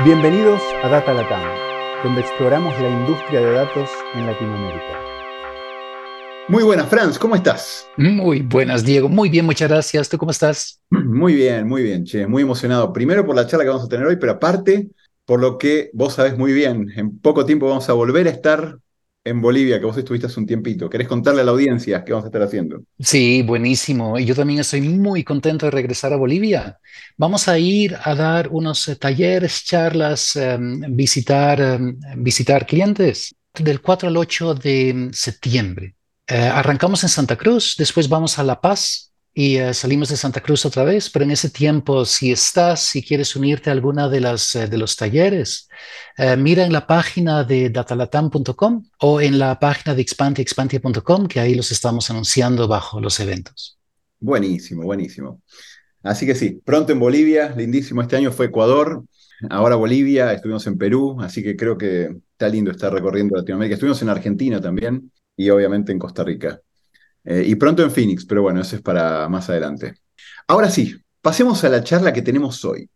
Bienvenidos a Data Latam, donde exploramos la industria de datos en Latinoamérica. Muy buenas, Franz, ¿cómo estás? Muy buenas, Diego. Muy bien, muchas gracias. ¿Tú cómo estás? Muy bien, muy bien, che. Muy emocionado. Primero por la charla que vamos a tener hoy, pero aparte por lo que vos sabés muy bien. En poco tiempo vamos a volver a estar en Bolivia, que vos estuviste hace un tiempito. ¿Querés contarle a la audiencia qué vamos a estar haciendo? Sí, buenísimo. Y yo también estoy muy contento de regresar a Bolivia. Vamos a ir a dar unos eh, talleres, charlas, em, visitar, em, visitar clientes del 4 al 8 de septiembre. Eh, arrancamos en Santa Cruz, después vamos a La Paz, y eh, salimos de Santa Cruz otra vez, pero en ese tiempo, si estás, si quieres unirte a alguna de, las, de los talleres, mira en la página de datalatam.com o en la página de expantia.com, que ahí los estamos anunciando bajo los eventos. Buenísimo, buenísimo. Así que sí, pronto en Bolivia, lindísimo. Este año fue Ecuador, ahora Bolivia, estuvimos en Perú, así que creo que está lindo estar recorriendo Latinoamérica. Estuvimos en Argentina también y obviamente en Costa Rica. Eh, y pronto en Phoenix, pero bueno, eso es para más adelante. Ahora sí, pasemos a la charla que tenemos hoy.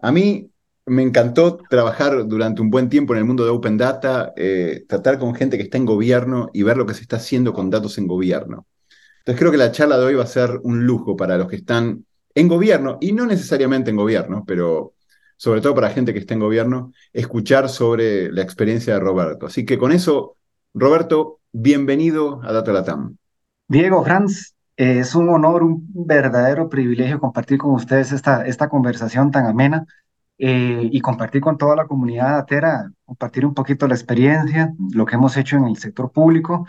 A mí me encantó trabajar durante un buen tiempo en el mundo de Open Data, eh, tratar con gente que está en gobierno y ver lo que se está haciendo con datos en gobierno. Entonces creo que la charla de hoy va a ser un lujo para los que están en gobierno, y no necesariamente en gobierno, pero sobre todo para gente que está en gobierno, escuchar sobre la experiencia de Roberto. Así que con eso, Roberto, bienvenido a Data Latam. Diego, Franz, es un honor, un verdadero privilegio compartir con ustedes esta, esta conversación tan amena eh, y compartir con toda la comunidad datera, compartir un poquito la experiencia, lo que hemos hecho en el sector público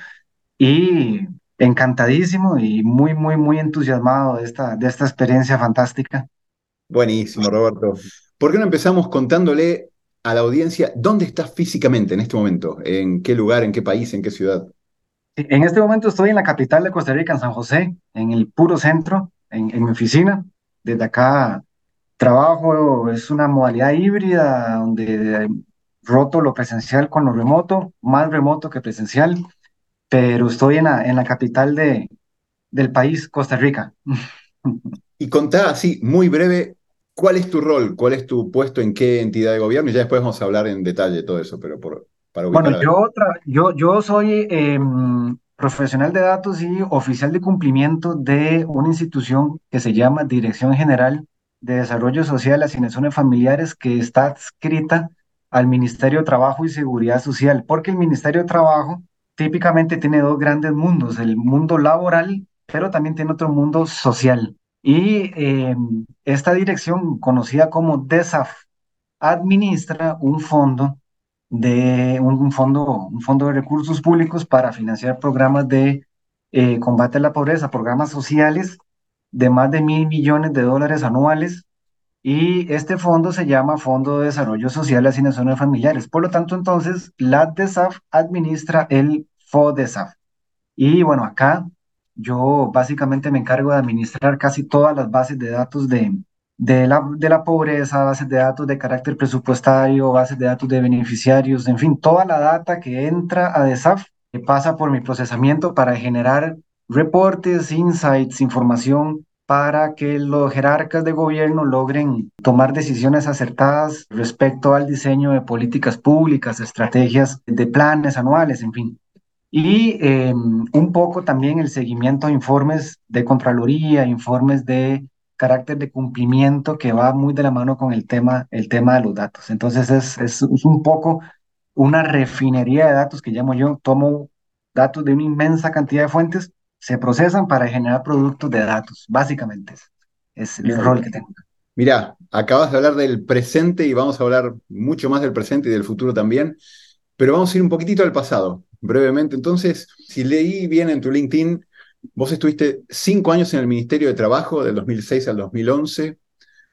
y encantadísimo y muy, muy, muy entusiasmado de esta, de esta experiencia fantástica. Buenísimo, Roberto. ¿Por qué no empezamos contándole a la audiencia dónde estás físicamente en este momento? ¿En qué lugar, en qué país, en qué ciudad? En este momento estoy en la capital de Costa Rica, en San José, en el puro centro, en, mi oficina. Desde acá trabajo, es una modalidad híbrida donde roto lo presencial con lo remoto, más remoto que presencial pero estoy en la, en la capital de, del país, Costa Rica. Y contá así, muy breve, ¿cuál es tu rol? ¿Cuál es tu puesto en qué entidad de gobierno? Y ya después vamos a hablar en detalle de todo eso, pero por, para Bueno, yo, yo, yo soy em, profesional de datos y oficial de cumplimiento de una institución que se llama Dirección General de Desarrollo Social Asignaciones Familiares, que está adscrita al Ministerio de Trabajo y Seguridad Social, porque el Ministerio de Trabajo típicamente tiene dos grandes mundos, el mundo laboral, pero también tiene otro mundo social. Y em, esta dirección, conocida como DESAF, administra un fondo de un, fondo, un fondo de recursos públicos para financiar programas de eh, combate a la pobreza, programas sociales de más de mil millones de dólares anuales. Y este fondo se llama Fondo de Desarrollo Social y Asignaciones Familiares. Por lo tanto, entonces, la DESAF administra el FODESAF. Y bueno, acá yo básicamente me encargo de administrar casi todas las bases de datos de, de, la, de la pobreza, bases de datos de carácter presupuestario, bases de datos de beneficiarios, en fin, toda la data que entra a DESAF, pasa por mi procesamiento para generar reportes, insights, información para que los jerarcas de gobierno logren tomar decisiones acertadas respecto al diseño de políticas públicas, estrategias de planes anuales, en fin. Y em, un poco también el seguimiento a informes de Contraloría, informes de carácter de cumplimiento que va muy de la mano con el tema, el tema de los datos. Entonces es, es, un poco una refinería de datos que llamo yo, tomo datos de una inmensa cantidad de fuentes, se procesan para generar productos de datos, básicamente es, el rol que tengo. Mira, acabas de hablar del presente y vamos a hablar mucho más del presente y del futuro también, pero vamos a ir un poquitito al pasado brevemente. Entonces, si leí bien en tu LinkedIn, vos estuviste cinco años en el Ministerio de Trabajo, del 2006 al 2011,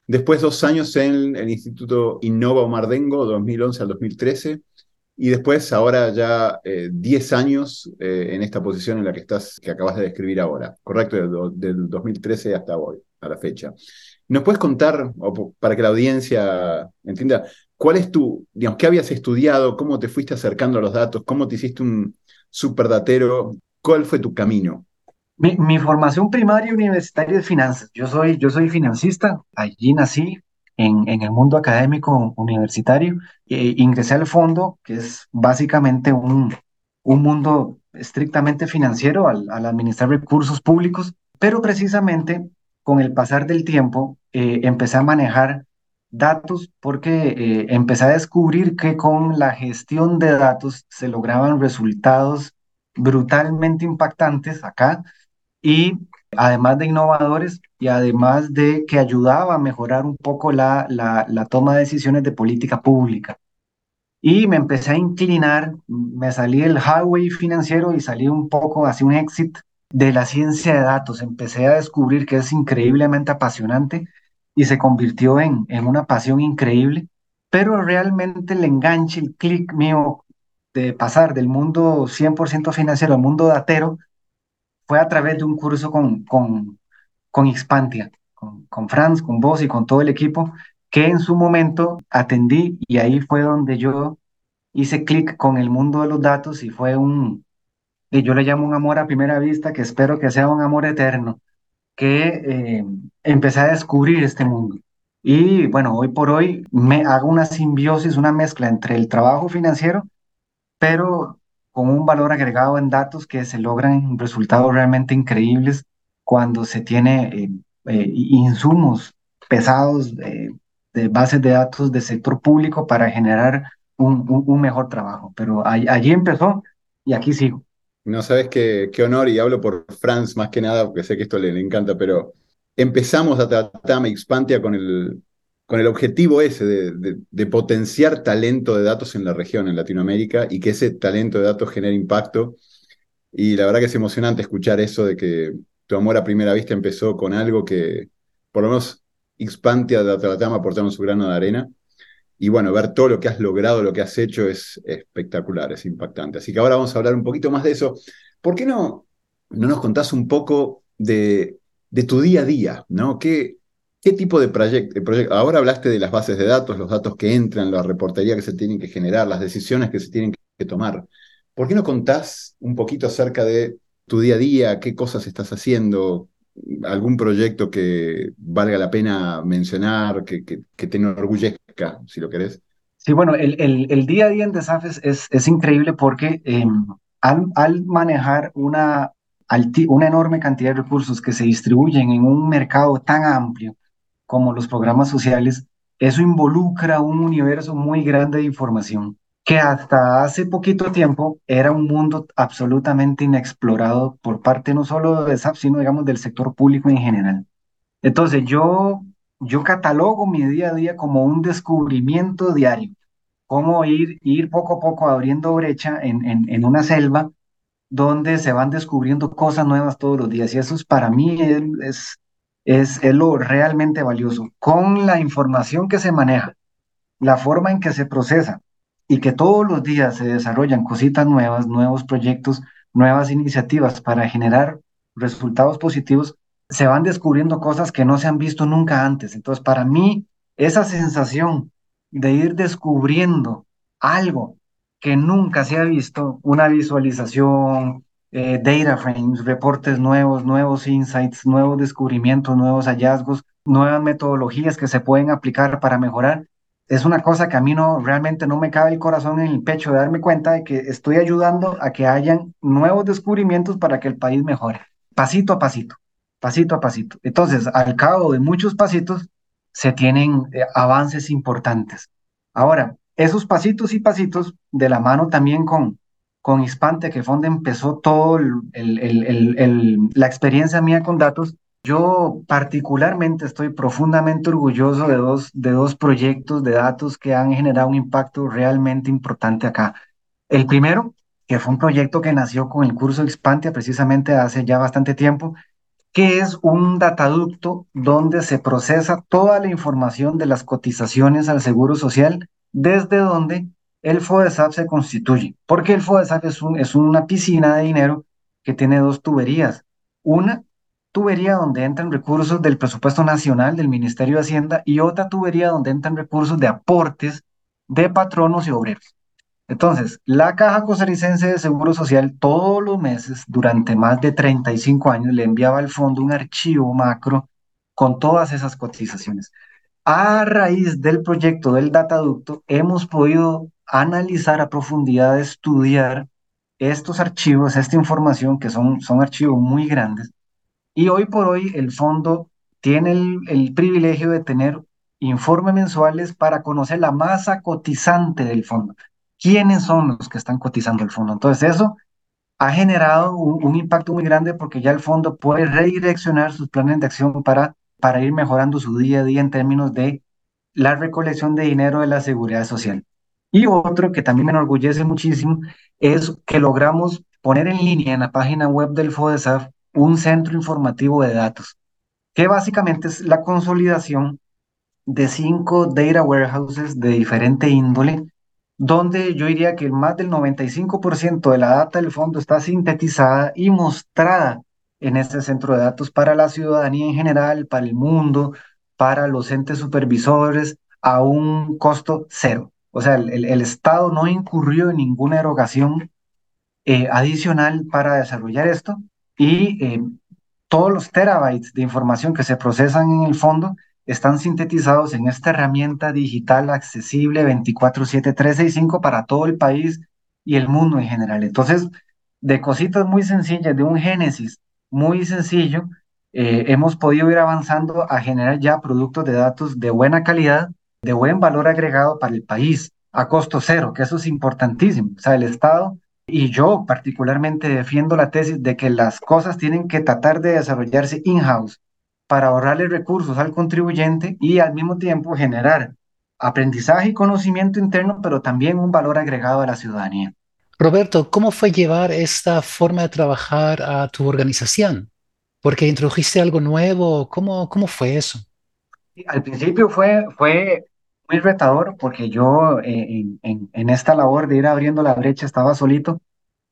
después dos años en el Instituto Innova Mardengo, 2011 al 2013, y después ahora ya eh, diez años eh, en esta posición en la que estás, que acabas de describir ahora, ¿correcto? Del, del 2013 hasta hoy, a la fecha. ¿Nos puedes contar, para que la audiencia entienda, ¿Cuál es tu, digamos, qué habías estudiado? ¿Cómo te fuiste acercando a los datos? ¿Cómo te hiciste un superdatero? ¿Cuál fue tu camino? Mi, formación primaria universitaria es finanzas. Yo soy, yo soy financista, allí nací. en, en el mundo académico universitario. E ingresé al fondo, que es básicamente un, un mundo estrictamente financiero al, al, administrar recursos públicos, pero precisamente con el pasar del tiempo eh, empecé a manejar datos porque eh, empecé a descubrir que con la gestión de datos se lograban resultados brutalmente impactantes acá y además de innovadores y además de que ayudaba a mejorar un poco la, la, toma de decisiones de política pública. Y me empecé a inclinar, me salí del highway financiero y salí un poco hacia un exit de la ciencia de datos. Empecé a descubrir que es increíblemente apasionante y se convirtió en, en una pasión increíble, pero realmente el enganche, el clic mío de pasar del mundo 100% financiero al mundo datero fue a través de un curso con, con, con Xpantia, con, con Franz, con vos y con todo el equipo, que en su momento atendí y ahí fue donde yo hice clic con el mundo de los datos y fue un, y yo le llamo un amor a primera vista, que espero que sea un amor eterno, que eh, empecé a descubrir este mundo. Y bueno, hoy por hoy me hago una simbiosis, una mezcla entre el trabajo financiero, pero con un valor agregado en datos que se logran resultados realmente increíbles cuando se tiene eh, eh, insumos pesados de bases de datos de sector público para generar un, un, mejor trabajo. Pero allí empezó y aquí sigo. No sabes qué, qué, honor, y hablo por Franz más que nada, porque sé que esto le, le encanta, pero empezamos a tratar Expantia con el, con el objetivo ese de, potenciar talento de datos en la región, en Latinoamérica, y que ese talento de datos genere impacto. Y la verdad que es emocionante escuchar eso de que tu amor a primera vista empezó con algo que, por lo menos, Expantia de Atlatama aportaron su grano de arena. Y bueno, ver todo lo que has logrado, lo que has hecho es espectacular, es impactante. Así que ahora vamos a hablar un poquito más de eso. ¿Por qué no, no nos contás un poco de, de tu día a día? ¿no? ¿Qué, qué tipo de proyecto? ahora hablaste de las bases de datos, los datos que entran, la reportería que se tienen que generar, las decisiones que se tienen que tomar. ¿Por qué no contás un poquito acerca de tu día a día, qué cosas estás haciendo, algún proyecto que valga la pena mencionar, que, que, que te enorgullezca, si lo querés. Sí, bueno, el, el, el día a día en Desafes es, es increíble porque eh, al, al, manejar una, una enorme cantidad de recursos que se distribuyen en un mercado tan amplio como los programas sociales, eso involucra un universo muy grande de información que hasta hace poquito tiempo era un mundo absolutamente inexplorado por parte no solo de SAP, sino digamos del sector público en general. Entonces yo, yo catalogo mi día a día como un descubrimiento diario, cómo ir, ir poco a poco abriendo brecha en, en, una selva donde se van descubriendo cosas nuevas todos los días y eso es, para mí es, es, es lo realmente valioso. Con la información que se maneja, la forma en que se procesa, y que todos los días se desarrollan cositas nuevas, nuevos proyectos, nuevas iniciativas para generar resultados positivos, se van descubriendo cosas que no se han visto nunca antes. Entonces, para mí, esa sensación de ir descubriendo algo que nunca se ha visto, una visualización, eh, data frames, reportes nuevos, nuevos insights, nuevos descubrimientos, nuevos hallazgos, nuevas metodologías que se pueden aplicar para mejorar, es una cosa que a mí no realmente no me cabe el corazón en el pecho de darme cuenta de que estoy ayudando a que hayan nuevos descubrimientos para que el país mejore, pasito a pasito, pasito a pasito. Entonces, al cabo de muchos pasitos, se tienen eh, avances importantes. Ahora, esos pasitos y pasitos, de la mano también con, con Hispante, que fue donde empezó todo la experiencia mía con datos, yo particularmente estoy profundamente orgulloso de dos, de dos proyectos de datos que han generado un impacto realmente importante acá. El primero, que fue un proyecto que nació con el curso Expantia precisamente hace ya bastante tiempo, que es un dataducto donde se procesa toda la información de las cotizaciones al Seguro Social, desde donde el FODESAP se constituye. Porque el FODESAP es, un, es una piscina de dinero que tiene dos tuberías. Una tubería donde entran recursos del presupuesto nacional del Ministerio de Hacienda y otra tubería donde entran recursos de aportes de patronos y obreros. Entonces, la Caja Costarricense de Seguro Social todos los meses, durante más de 35 años, le enviaba al fondo un archivo macro con todas esas cotizaciones. a raíz del proyecto del dataducto, hemos podido analizar a profundidad, estudiar estos archivos, esta información, que son, son archivos muy grandes, y hoy por hoy el fondo tiene el, privilegio de tener informes mensuales para conocer la masa cotizante del fondo. ¿Quiénes son los que están cotizando el fondo? Entonces eso ha generado un, impacto muy grande porque ya el fondo puede redireccionar sus planes de acción para, para ir mejorando su día a día en términos de la recolección de dinero de la seguridad social. Y otro que también me enorgullece muchísimo es que logramos poner en línea en la página web del FODESAF un centro informativo de datos, que básicamente es la consolidación de cinco data warehouses de diferente índole donde yo diría que más del 95% de la data del fondo está sintetizada y mostrada en este centro de datos para la ciudadanía en general, para el mundo, para los entes supervisores, a un costo cero. O sea, el, Estado no incurrió en ninguna erogación eh, adicional para desarrollar esto y eh, todos los terabytes de información que se procesan en el fondo están sintetizados en esta herramienta digital accesible 24/7/365 para todo el país y el mundo en general. Entonces, de cositas muy sencillas, de un génesis muy sencillo, eh, hemos podido ir avanzando a generar ya productos de datos de buena calidad, de buen valor agregado para el país, a costo cero, que eso es importantísimo. O sea, el Estado y yo particularmente defiendo la tesis de que las cosas tienen que tratar de desarrollarse in-house para ahorrarle recursos al contribuyente y al mismo tiempo generar aprendizaje y conocimiento interno, pero también un valor agregado a la ciudadanía. Roberto, ¿cómo fue llevar esta forma de trabajar a tu organización? Porque introdujiste algo nuevo, ¿cómo, cómo fue eso? Al principio fue, fue muy retador porque yo eh, en, en, esta labor de ir abriendo la brecha estaba solito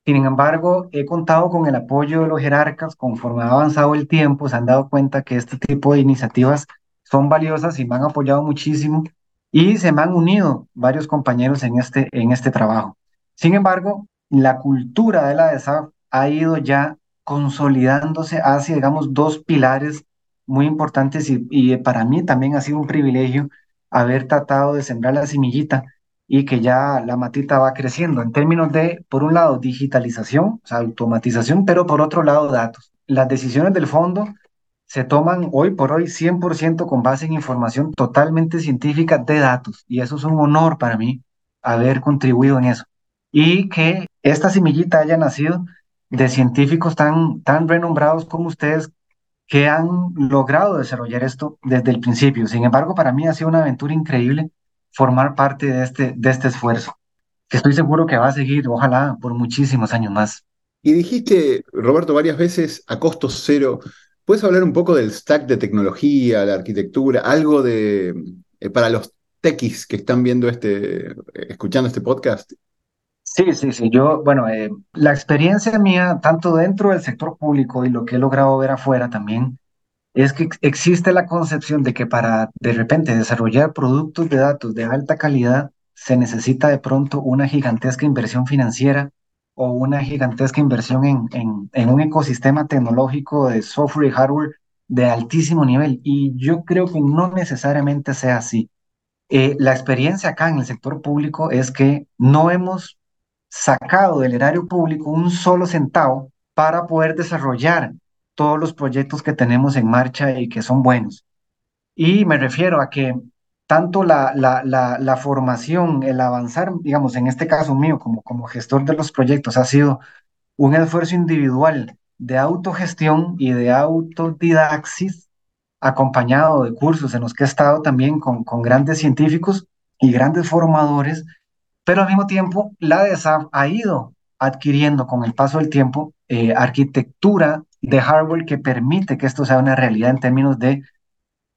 sin embargo, he contado con el apoyo de los jerarcas conforme ha avanzado el tiempo, se han dado cuenta que este tipo de iniciativas son valiosas y me han apoyado muchísimo y se me han unido varios compañeros en este, en este trabajo. Sin embargo, la cultura de la DESAF ha ido ya consolidándose hacia, digamos, dos pilares muy importantes y, y para mí también ha sido un privilegio haber tratado de sembrar la semillita y que ya la matita va creciendo en términos de, por un lado, digitalización, o sea, automatización, pero por otro lado, datos. Las decisiones del fondo se toman hoy por hoy 100% con base en información totalmente científica de datos y eso es un honor para mí haber contribuido en eso. Y que esta semillita haya nacido de científicos tan, tan renombrados como ustedes que han logrado desarrollar esto desde el principio. Sin embargo, para mí ha sido una aventura increíble formar parte de este, de este esfuerzo, que estoy seguro que va a seguir, ojalá, por muchísimos años más. Y dijiste, Roberto, varias veces a costo cero. ¿Puedes hablar un poco del stack de tecnología, la arquitectura, algo de eh, para los techis que están viendo este, escuchando este podcast? Sí, sí, sí. Yo, bueno, eh, la experiencia mía, tanto dentro del sector público y lo que he logrado ver afuera también, es que existe la concepción de que para de repente desarrollar productos de datos de alta calidad se necesita de pronto una gigantesca inversión financiera o una gigantesca inversión en, en, un ecosistema tecnológico de software y hardware de altísimo nivel. Y yo creo que no necesariamente sea así. Eh, la experiencia acá en el sector público es que no hemos sacado del erario público un solo centavo para poder desarrollar todos los proyectos que tenemos en marcha y que son buenos. Y me refiero a que tanto la, la, la, formación, el avanzar, digamos, en este caso mío como, como gestor de los proyectos, ha sido un esfuerzo individual de autogestión y de autodidaxis, acompañado de cursos en los que he estado también con, con grandes científicos y grandes formadores, pero al mismo tiempo la DESAF ha ido adquiriendo con el paso del tiempo eh, arquitectura de hardware que permite que esto sea una realidad en términos de,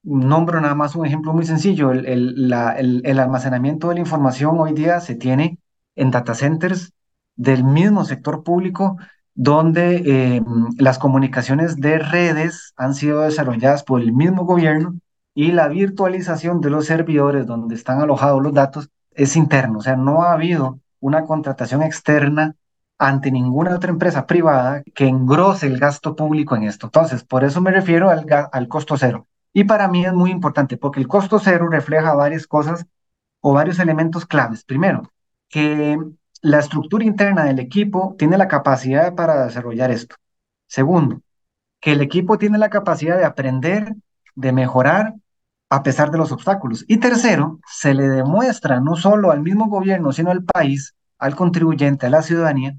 nombro nada más un ejemplo muy sencillo, el, el, almacenamiento de la información hoy día se tiene en data centers del mismo sector público donde eh, las comunicaciones de redes han sido desarrolladas por el mismo gobierno y la virtualización de los servidores donde están alojados los datos es interno, o sea, no ha habido una contratación externa ante ninguna otra empresa privada que engrose el gasto público en esto. Entonces, por eso me refiero al, al costo cero. Y para mí es muy importante porque el costo cero refleja varias cosas o varios elementos claves. Primero, que la estructura interna del equipo tiene la capacidad para desarrollar esto. Segundo, que el equipo tiene la capacidad de aprender, de mejorar a pesar de los obstáculos. Y tercero, se le demuestra no solo al mismo gobierno, sino al país, al contribuyente, a la ciudadanía,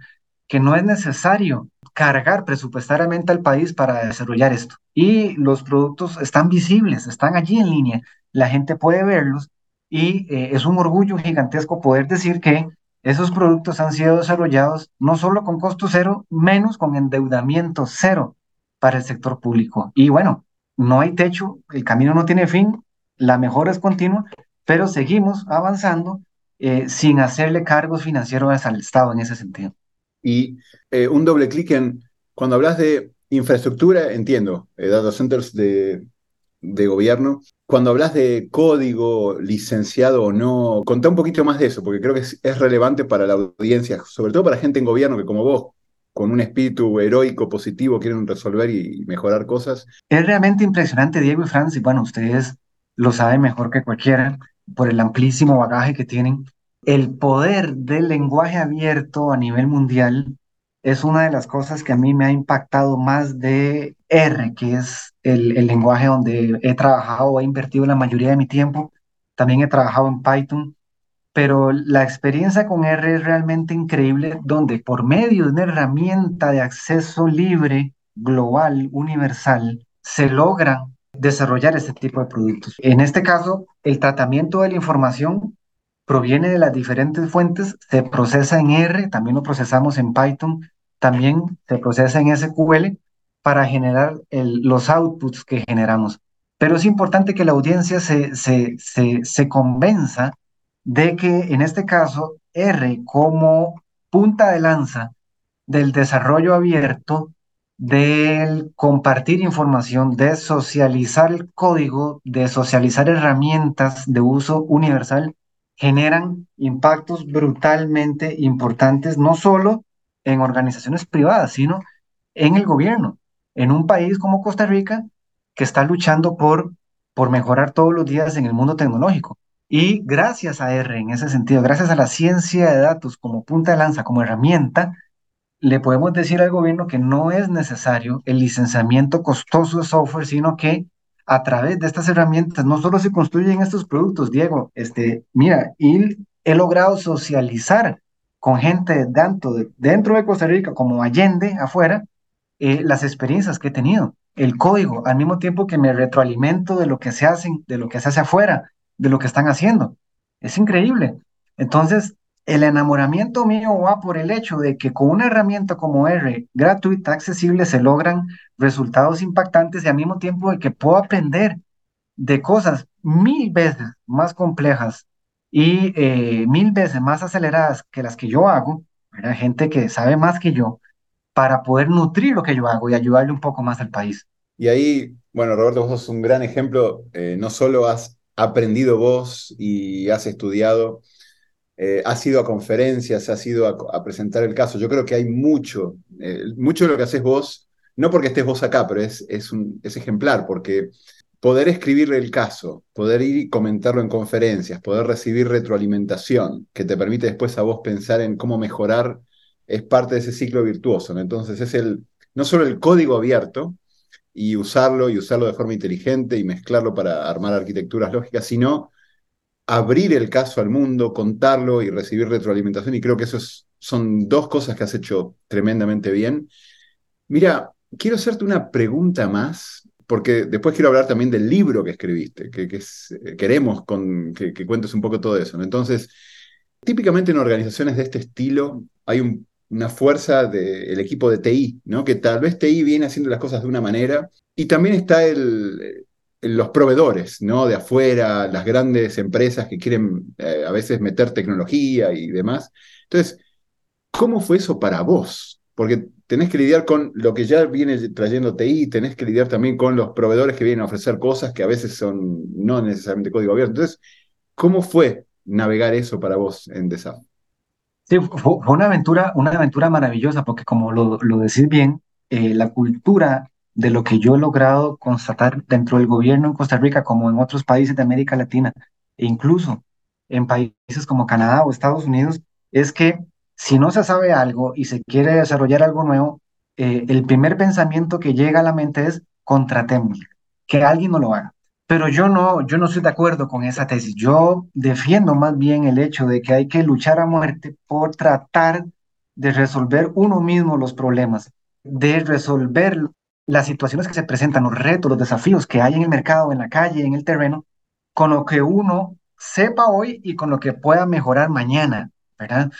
que no es necesario cargar presupuestariamente al país para desarrollar esto. Y los productos están visibles, están allí en línea, la gente puede verlos y eh, es un orgullo gigantesco poder decir que esos productos han sido desarrollados no solo con costo cero, menos con endeudamiento cero para el sector público. Y bueno, no hay techo, el camino no tiene fin, la mejora es continua, pero seguimos avanzando eh, sin hacerle cargos financieros al Estado en ese sentido. Y eh, un doble clic en, cuando hablas de infraestructura, entiendo, eh, data centers de, de gobierno. Cuando hablas de código licenciado o no, contá un poquito más de eso, porque creo que es, es, relevante para la audiencia, sobre todo para gente en gobierno que como vos, con un espíritu heroico, positivo, quieren resolver y mejorar cosas. Es realmente impresionante, Diego y Francis. Bueno, ustedes lo saben mejor que cualquiera por el amplísimo bagaje que tienen el poder del lenguaje abierto a nivel mundial es una de las cosas que a mí me ha impactado más de R, que es el, lenguaje donde he trabajado he invertido la mayoría de mi tiempo. También he trabajado en Python, pero la experiencia con R es realmente increíble, donde por medio de una herramienta de acceso libre, global, universal, se logran desarrollar este tipo de productos. En este caso, el tratamiento de la información proviene de las diferentes fuentes, se procesa en R, también lo procesamos en Python, también se procesa en SQL para generar los outputs que generamos. Pero es importante que la audiencia se, se, se, se convenza de que en este caso R como punta de lanza del desarrollo abierto, del compartir información, de socializar el código, de socializar herramientas de uso universal, generan impactos brutalmente importantes, no solo en organizaciones privadas, sino en el gobierno, en un país como Costa Rica que está luchando por, por mejorar todos los días en el mundo tecnológico. Y gracias a R en ese sentido, gracias a la ciencia de datos como punta de lanza, como herramienta, le podemos decir al gobierno que no es necesario el licenciamiento costoso de software, sino que a través de estas herramientas no solo se construyen estos productos, Diego, este, mira, y he logrado socializar con gente tanto dentro de Costa Rica como Allende, afuera, eh, las experiencias que he tenido, el código, al mismo tiempo que me retroalimento de lo que se hacen, de lo que se hace afuera, de lo que están haciendo. Es increíble. Entonces, el enamoramiento mío va por el hecho de que con una herramienta como R, gratuita, accesible, se logran resultados impactantes y al mismo tiempo de que puedo aprender de cosas mil veces más complejas y eh, mil veces más aceleradas que las que yo hago, ¿verdad? gente que sabe más que yo, para poder nutrir lo que yo hago y ayudarle un poco más al país. Y ahí, bueno, Roberto, vos sos un gran ejemplo, eh, no solo has aprendido vos y has estudiado, eh, has a conferencias, has ido a, presentar el caso. Yo creo que hay mucho, eh, mucho de lo que haces vos, no porque estés vos acá, pero es, es ejemplar, porque poder escribir el caso, poder ir y comentarlo en conferencias, poder recibir retroalimentación que te permite después a vos pensar en cómo mejorar, es parte de ese ciclo virtuoso. Entonces es el, no solo el código abierto y usarlo y usarlo de forma inteligente y mezclarlo para armar arquitecturas lógicas, sino abrir el caso al mundo, contarlo y recibir retroalimentación. Y creo que eso son dos cosas que has hecho tremendamente bien. Mira, quiero hacerte una pregunta más, porque después quiero hablar también del libro que escribiste, que, eh, queremos con, que, cuentes un poco todo eso. Entonces, típicamente en organizaciones de este estilo hay una fuerza del equipo de TI, ¿no? que tal vez TI viene haciendo las cosas de una manera, y también está el, los proveedores, ¿no? De afuera, las grandes empresas que quieren eh, a veces meter tecnología y demás. Entonces, ¿cómo fue eso para vos? Porque tenés que lidiar con lo que ya viene trayendo TI, tenés que lidiar también con los proveedores que vienen a ofrecer cosas que a veces son no necesariamente código abierto. Entonces, ¿cómo fue navegar eso para vos en DESAF? Sí, fue una aventura, una aventura maravillosa, porque como lo, lo decís bien, eh, la cultura de lo que yo he logrado constatar dentro del gobierno en Costa Rica como en otros países de América Latina e incluso en países como Canadá o Estados Unidos es que si no se sabe algo y se quiere desarrollar algo nuevo, eh, el primer pensamiento que llega a la mente es contratemos, que alguien no lo haga. Pero yo no, yo no estoy de acuerdo con esa tesis. Yo defiendo más bien el hecho de que hay que luchar a muerte por tratar de resolver uno mismo los problemas, de resolver las situaciones que se presentan, los retos, los desafíos que hay en el mercado, en la calle, en el terreno, con lo que uno sepa hoy y con lo que pueda mejorar mañana, ¿verdad?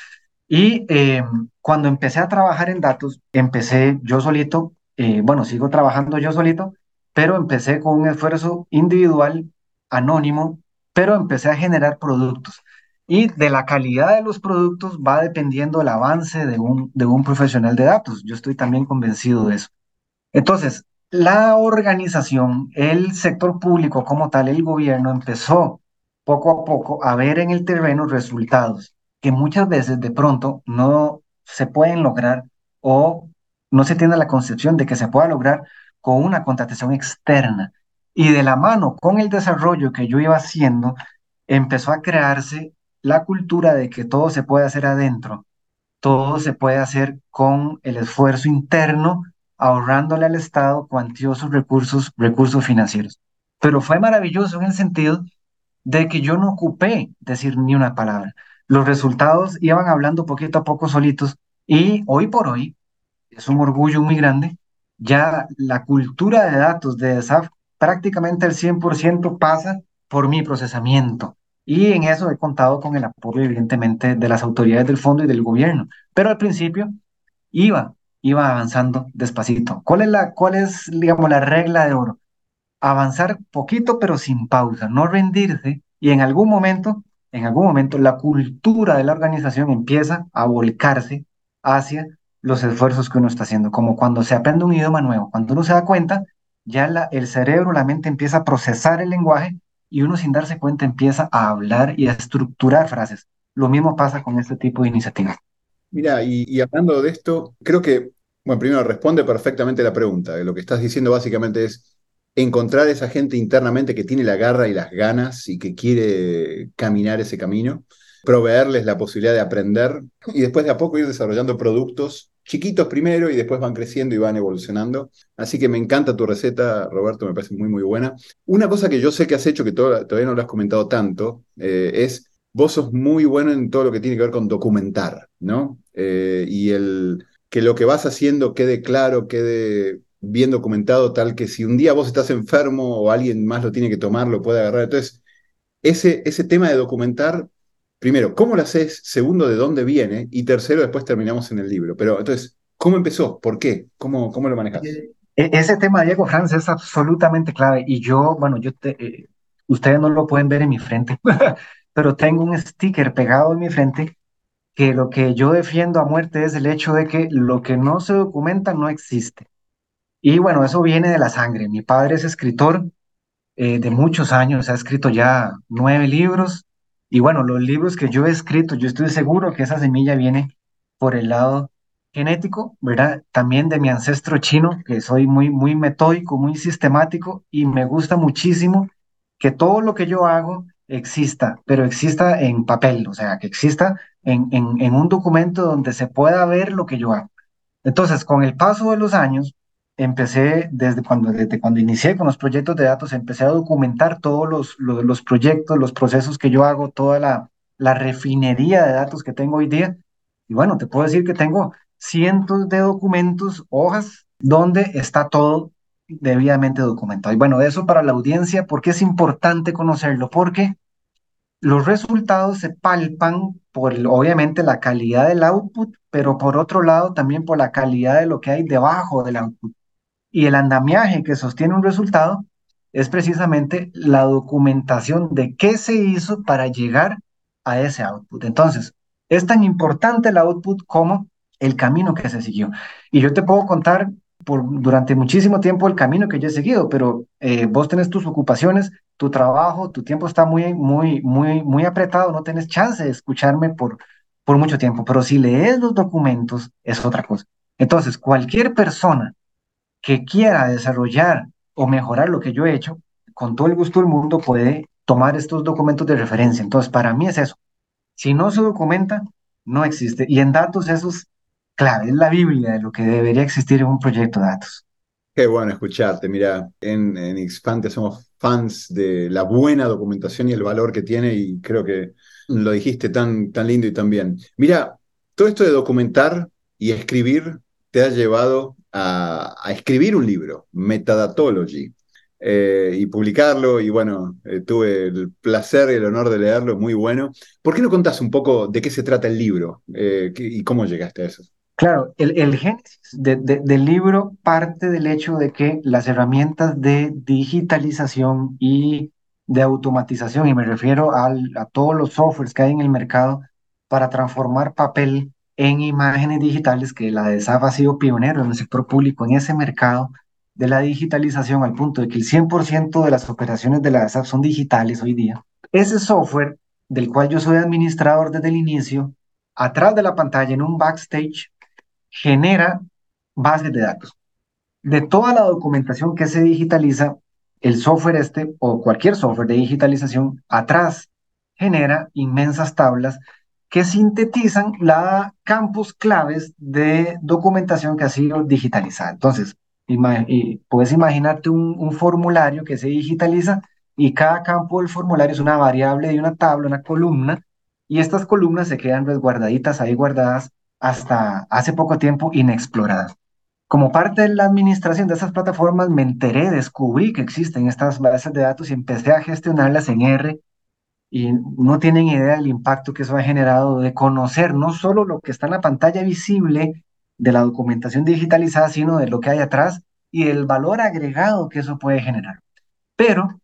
Y eh, cuando empecé a trabajar en datos, empecé yo solito, eh, bueno, sigo trabajando yo solito, pero empecé con un esfuerzo individual, anónimo, pero empecé a generar productos. Y de la calidad de los productos va dependiendo el avance de un, de un profesional de datos. Yo estoy también convencido de eso. Entonces, la organización, el sector público como tal, el gobierno empezó poco a poco a ver en el terreno resultados que muchas veces de pronto no se pueden lograr o no se tiene la concepción de que se pueda lograr con una contratación externa. Y de la mano con el desarrollo que yo iba haciendo, empezó a crearse la cultura de que todo se puede hacer adentro, todo se puede hacer con el esfuerzo interno, ahorrándole al Estado cuantiosos recursos, recursos financieros. Pero fue maravilloso en el sentido de que yo no ocupé decir ni una palabra. Los resultados iban hablando poquito a poco solitos y hoy por hoy es un orgullo muy grande. Ya la cultura de datos de SAF prácticamente el 100% pasa por mi procesamiento. Y en eso he contado con el apoyo, evidentemente, de las autoridades del fondo y del gobierno. Pero al principio iba, iba avanzando despacito. ¿Cuál es la, cuál es, digamos, la regla de oro? Avanzar poquito, pero sin pausa, no rendirse y en algún momento en algún momento la cultura de la organización empieza a volcarse hacia los esfuerzos que uno está haciendo, como cuando se aprende un idioma nuevo, cuando uno se da cuenta, ya el cerebro, la mente empieza a procesar el lenguaje y uno sin darse cuenta empieza a hablar y a estructurar frases. Lo mismo pasa con este tipo de iniciativas. Mira, y, hablando de esto, creo que, bueno, primero responde perfectamente la pregunta. Lo que estás diciendo básicamente es, encontrar esa gente internamente que tiene la garra y las ganas y que quiere caminar ese camino, proveerles la posibilidad de aprender y después de a poco ir desarrollando productos chiquitos primero y después van creciendo y van evolucionando. Así que me encanta tu receta, Roberto, me parece muy, muy buena. Una cosa que yo sé que has hecho, que todavía no lo has comentado tanto, eh, es vos sos muy bueno en todo lo que tiene que ver con documentar, ¿no? Eh, y el que lo que vas haciendo quede claro, quede bien documentado, tal que si un día vos estás enfermo o alguien más lo tiene que tomar, lo puede agarrar. Entonces, ese, ese tema de documentar, primero, ¿cómo lo haces? Segundo, ¿de dónde viene? Y tercero, después terminamos en el libro. Pero entonces, ¿cómo empezó? ¿Por qué? ¿Cómo, cómo lo manejas? E, ese tema, Diego Franz, es absolutamente clave. Y yo, bueno, yo te, eh, ustedes no lo pueden ver en mi frente, pero tengo un sticker pegado en mi frente que lo que yo defiendo a muerte es el hecho de que lo que no se documenta no existe. Y bueno, eso viene de la sangre. Mi padre es escritor eh, de muchos años, ha escrito ya nueve libros. Y bueno, los libros que yo he escrito, yo estoy seguro que esa semilla viene por el lado genético, ¿verdad? También de mi ancestro chino, que soy muy, muy metódico, muy sistemático y me gusta muchísimo que todo lo que yo hago exista, pero exista en papel, o sea, que exista en, en, un documento donde se pueda ver lo que yo hago. Entonces, con el paso de los años, empecé desde cuando, desde cuando inicié con los proyectos de datos, empecé a documentar todos los, los, proyectos, los procesos que yo hago, toda la, la refinería de datos que tengo hoy día. Y bueno, te puedo decir que tengo cientos de documentos, hojas, donde está todo debidamente documentado. Y bueno, eso para la audiencia, ¿por qué es importante conocerlo? Porque los resultados se palpan por, obviamente, la calidad del output, pero por otro lado también por la calidad de lo que hay debajo del output. Y el andamiaje que sostiene un resultado es precisamente la documentación de qué se hizo para llegar a ese output. Entonces, es tan importante el output como el camino que se siguió. Y yo te puedo contar por, durante muchísimo tiempo el camino que yo he seguido, pero eh, vos tenés tus ocupaciones, tu trabajo, tu tiempo está muy, muy, muy, muy apretado, no tenés chance de escucharme por, por mucho tiempo, pero si lees los documentos es otra cosa. Entonces, cualquier persona que quiera desarrollar o mejorar lo que yo he hecho, con todo el gusto del mundo puede tomar estos documentos de referencia. Entonces, para mí es eso. Si no se documenta, no existe. Y en datos eso es clave, es la Biblia de lo que debería existir en un proyecto de datos. Qué bueno escucharte. Mira, en, en Xpante somos fans de la buena documentación y el valor que tiene y creo que lo dijiste tan, tan lindo y tan bien. Mira, todo esto de documentar y escribir te ha llevado a, escribir un libro, Metadatology, eh, y publicarlo. Y bueno, eh, tuve el placer y el honor de leerlo, muy bueno. ¿Por qué no contás un poco de qué se trata el libro eh, y cómo llegaste a eso? Claro, el, génesis del libro parte del hecho de que las herramientas de digitalización y de automatización, y me refiero a todos los softwares que hay en el mercado para transformar papel en imágenes digitales, que la de ha sido pionero en el sector público en ese mercado de la digitalización al punto de que el 100% de las operaciones de la SAF son digitales hoy día. Ese software, del cual yo soy administrador desde el inicio, atrás de la pantalla en un backstage, genera bases de datos. De toda la documentación que se digitaliza, el software este o cualquier software de digitalización atrás genera inmensas tablas que sintetizan la campus claves de documentación que ha sido digitalizada. Entonces, puedes imaginarte un, un, formulario que se digitaliza y cada campo del formulario es una variable de una tabla, una columna, y estas columnas se quedan resguardaditas ahí guardadas hasta hace poco tiempo inexploradas. Como parte de la administración de esas plataformas, me enteré, descubrí que existen estas bases de datos y empecé a gestionarlas en R. Y no tienen idea del impacto que eso ha generado de conocer no solo lo que está en la pantalla visible de la documentación digitalizada, sino de lo que hay atrás y del valor agregado que eso puede generar. Pero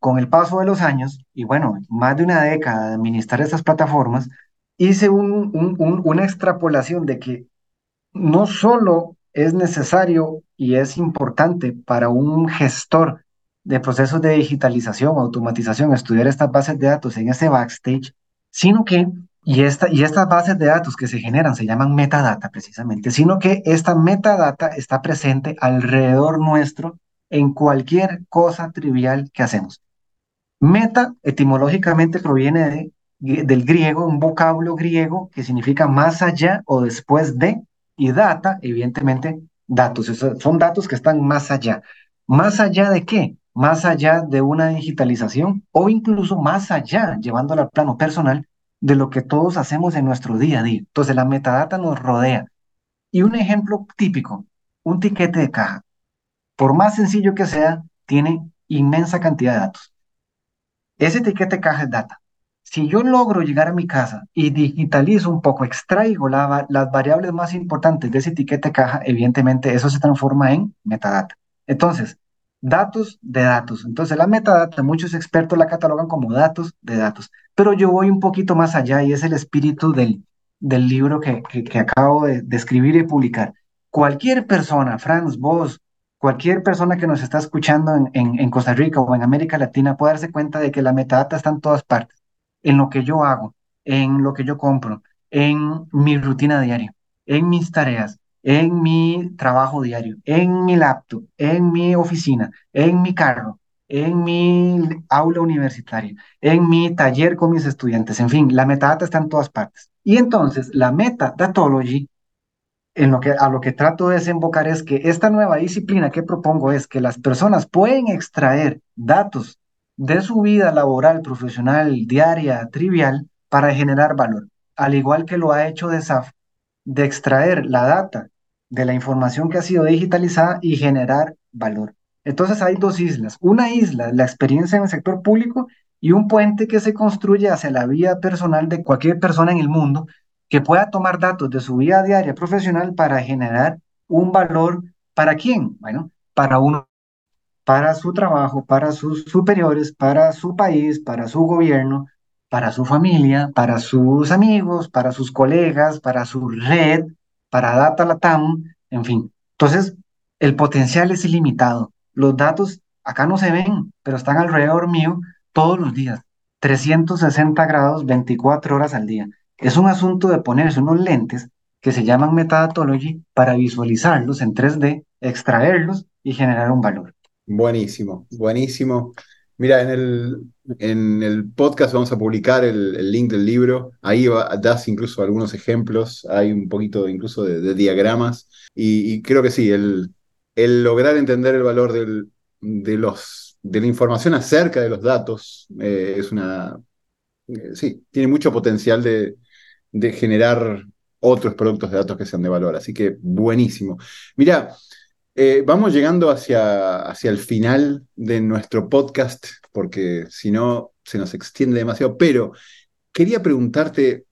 con el paso de los años, y bueno, más de una década de administrar estas plataformas, hice una extrapolación de que no solo es necesario y es importante para un gestor de procesos de digitalización, automatización, estudiar estas bases de datos en ese backstage, sino que, y, esta, y estas bases de datos que se generan se llaman metadata precisamente, sino que esta metadata está presente alrededor nuestro en cualquier cosa trivial que hacemos. Meta etimológicamente proviene de del griego, un vocablo griego que significa más allá o después de, y data, evidentemente, datos. son datos que están más allá. ¿Más allá de qué? Más allá de una digitalización o incluso más allá, llevándolo al plano personal, de lo que todos hacemos en nuestro día a día. Entonces, la metadata nos rodea. Y un ejemplo típico, un tiquete de caja. Por más sencillo que sea, tiene inmensa cantidad de datos. Ese tiquete de caja es data. Si yo logro llegar a mi casa y digitalizo un poco, extraigo las variables más importantes de ese etiqueta caja, evidentemente eso se transforma en metadata. Entonces, datos de datos. Entonces, la metadata, muchos expertos la catalogan como datos de datos, pero yo voy un poquito más allá y es el espíritu del, del libro que, que, acabo de, escribir y publicar. Cualquier persona, Franz, vos, cualquier persona que nos está escuchando en, en, en Costa Rica o en América Latina puede darse cuenta de que la metadata está en todas partes en lo que yo hago, en lo que yo compro, en mi rutina diaria, en mis tareas, en mi trabajo diario, en mi laptop, en mi oficina, en mi carro, en mi aula universitaria, en mi taller con mis estudiantes, en fin, la metadata está en todas partes. Y entonces la metadatology, en lo que, a lo que trato de desembocar es que esta nueva disciplina que propongo es que las personas pueden extraer datos de su vida laboral, profesional, diaria, trivial, para generar valor, al igual que lo ha hecho de SAF, de extraer la data de la información que ha sido digitalizada y generar valor. Entonces hay dos islas. Una isla, la experiencia en el sector público, y un puente que se construye hacia la vida personal de cualquier persona en el mundo que pueda tomar datos de su vida diaria profesional para generar un valor. ¿Para quién? Bueno, para uno para su trabajo, para sus superiores, para su país, para su gobierno, para su familia, para sus amigos, para sus colegas, para su red, para Data Latam, en fin. Entonces, el potencial es ilimitado. Los datos acá no se ven, pero están alrededor mío todos los días, 360 grados, 24 horas al día. Es un asunto de ponerse unos lentes que se llaman metadatology para visualizarlos en 3D extraerlos y generar un valor. Buenísimo, buenísimo. Mira, en el, en el podcast vamos a publicar el, link del libro. Ahí das incluso algunos ejemplos, hay un poquito incluso de, diagramas. Y, creo que sí, el, el lograr entender el valor del, de, los, de la información acerca de los datos eh, es una. Eh, sí, tiene mucho potencial de, de generar otros productos de datos que sean de valor. Así que buenísimo. Mira, eh, vamos llegando hacia, hacia el final de nuestro podcast, porque si no se nos extiende demasiado, pero quería preguntarte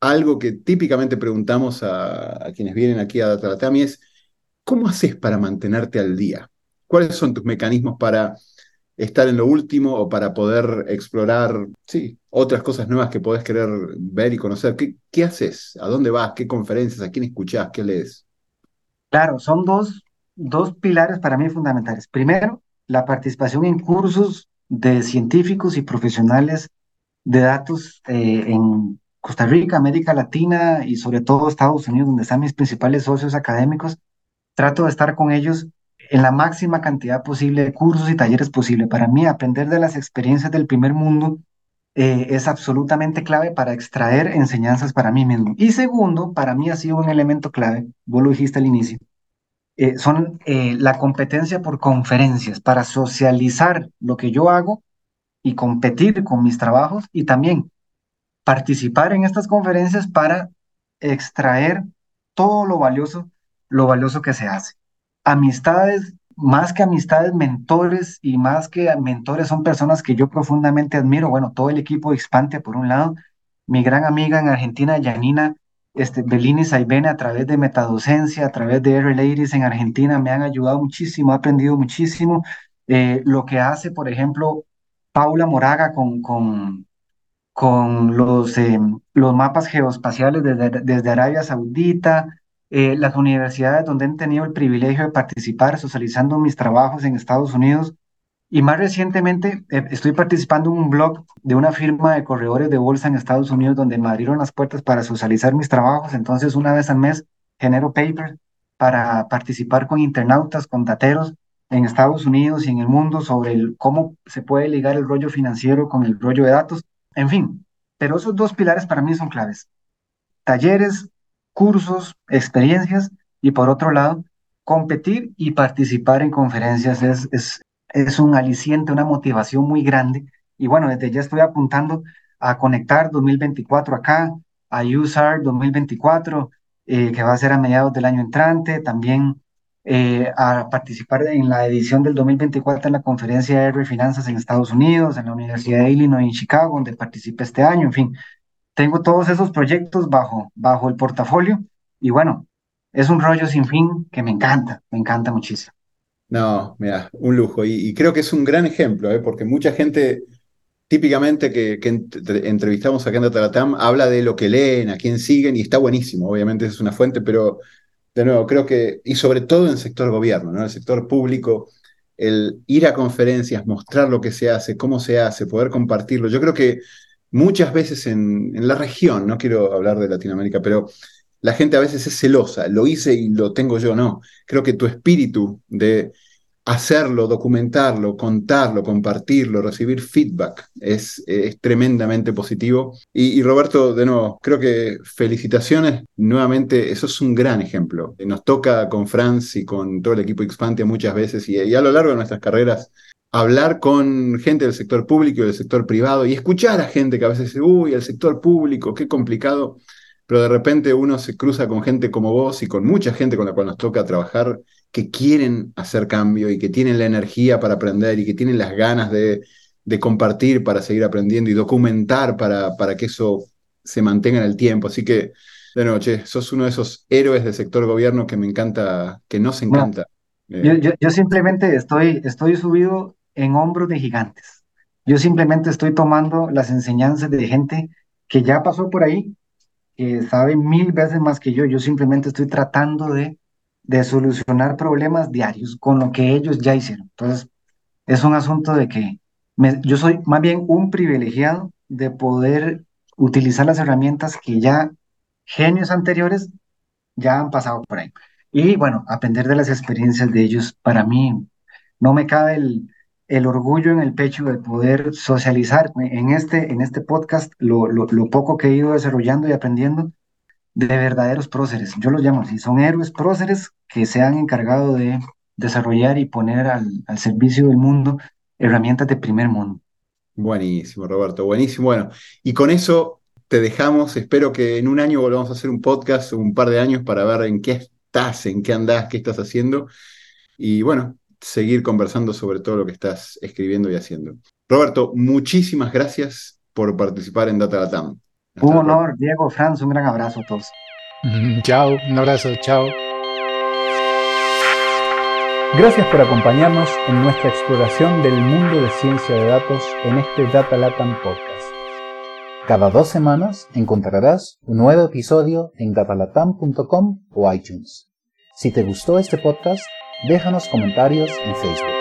algo que típicamente preguntamos a, quienes vienen aquí a Datalatam y es, ¿cómo haces para mantenerte al día? ¿Cuáles son tus mecanismos para estar en lo último o para poder explorar, sí, otras cosas nuevas que podés querer ver y conocer? ¿Qué, qué haces? ¿A dónde vas? ¿Qué conferencias? ¿A quién escuchás? ¿Qué lees? Claro, son dos dos pilares para mí fundamentales. Primero, la participación en cursos de científicos y profesionales de datos eh, en Costa Rica, América Latina y sobre todo Estados Unidos, donde están mis principales socios académicos. Trato de estar con ellos en la máxima cantidad posible de cursos y talleres posible. Para mí, aprender de las experiencias del primer mundo eh, es absolutamente clave para extraer enseñanzas para mí mismo. Y segundo, para mí ha sido un elemento clave, vos lo dijiste al inicio, eh, son eh, la competencia por conferencias para socializar lo que yo hago y competir con mis trabajos y también participar en estas conferencias para extraer todo lo valioso, lo valioso que se hace. Amistades, más que amistades, mentores y más que mentores son personas que yo profundamente admiro. Bueno, todo el equipo de Expante, por un lado, mi gran amiga en Argentina, Janina este, Bellini Saibene a través de metadocencia, a través de R Ladies en Argentina, me han ayudado muchísimo, he aprendido muchísimo. Eh, lo que hace, por ejemplo, Paula Moraga con, con, con los, eh, los mapas geoespaciales desde, desde Arabia Saudita, eh, las universidades donde he tenido el privilegio de participar socializando mis trabajos en Estados Unidos, y más recientemente eh, estoy participando en un blog de una firma de corredores de bolsa en Estados Unidos donde me abrieron las puertas para socializar mis trabajos. Entonces, una vez al mes genero paper para participar con internautas, con dateros en Estados Unidos y en el mundo sobre cómo se puede ligar el rollo financiero con el rollo de datos. En fin, pero esos dos pilares para mí son claves. Talleres, cursos, experiencias y por otro lado, competir y participar en conferencias es, es un aliciente, una motivación muy grande. Y bueno, desde ya estoy apuntando a Conectar 2024 acá, a USAR 2024, eh, que va a ser a mediados del año entrante, también eh, a participar en la edición del 2024 en la conferencia de Finanzas en Estados Unidos, en la Universidad de Illinois en Chicago, donde participé este año, en fin, tengo todos esos proyectos bajo, bajo el portafolio y bueno, es un rollo sin fin que me encanta, me encanta muchísimo. No, mira, un lujo. Y, creo que es un gran ejemplo, ¿eh? porque mucha gente, típicamente que, entrevistamos acá en Datalatam, habla de lo que leen, a quién siguen, y está buenísimo, obviamente es una fuente, pero de nuevo, creo que, y sobre todo en el sector gobierno, ¿no? El sector público, el ir a conferencias, mostrar lo que se hace, cómo se hace, poder compartirlo. Yo creo que muchas veces en, en la región, no quiero hablar de Latinoamérica, pero la gente a veces es celosa, lo hice y lo tengo yo, no. Creo que tu espíritu de hacerlo, documentarlo, contarlo, compartirlo, recibir feedback es, es tremendamente positivo. Y, Roberto, de nuevo, creo que felicitaciones nuevamente, eso es un gran ejemplo. Nos toca con Franz y con todo el equipo Expantia muchas veces y, y a lo largo de nuestras carreras hablar con gente del sector público y del sector privado y escuchar a gente que a veces dice, uy, el sector público, qué complicado pero de repente uno se cruza con gente como vos y con mucha gente con la cual nos toca trabajar que quieren hacer cambio y que tienen la energía para aprender y que tienen las ganas de, compartir para seguir aprendiendo y documentar para, para que eso se mantenga en el tiempo. Así que, de noche, sos uno de esos héroes del sector gobierno que me encanta, que nos encanta. Eh, yo, simplemente estoy, estoy subido en hombros de gigantes. Yo simplemente estoy tomando las enseñanzas de gente que ya pasó por ahí que sabe mil veces más que yo. Yo simplemente estoy tratando de, de solucionar problemas diarios con lo que ellos ya hicieron. Entonces, es un asunto de que yo soy más bien un privilegiado de poder utilizar las herramientas que ya genios anteriores ya han pasado por ahí. y bueno, aprender de las experiencias de ellos. Para mí, no me cabe el, el orgullo en el pecho de poder socializar en este, en este podcast lo, lo, poco que he ido desarrollando y aprendiendo de verdaderos próceres. Yo los llamo así, son héroes próceres que se han encargado de desarrollar y poner al, al servicio del mundo herramientas de primer mundo. Buenísimo, Roberto, buenísimo. Bueno, y con eso te dejamos. Espero que en un año volvamos a hacer un podcast, un par de años, para ver en qué estás, en qué andás, qué estás haciendo. Y bueno, seguir conversando sobre todo lo que estás escribiendo y haciendo. Roberto, muchísimas gracias por participar en Data Latam. Un honor, Diego, Franz, un gran abrazo a todos. Chao, un abrazo, chao. Gracias por acompañarnos en nuestra exploración del mundo de ciencia de datos en este Data Latam Podcast. Cada dos semanas encontrarás un nuevo episodio en datalatam.com o iTunes. Si te gustó este podcast, déjanos comentarios en Facebook.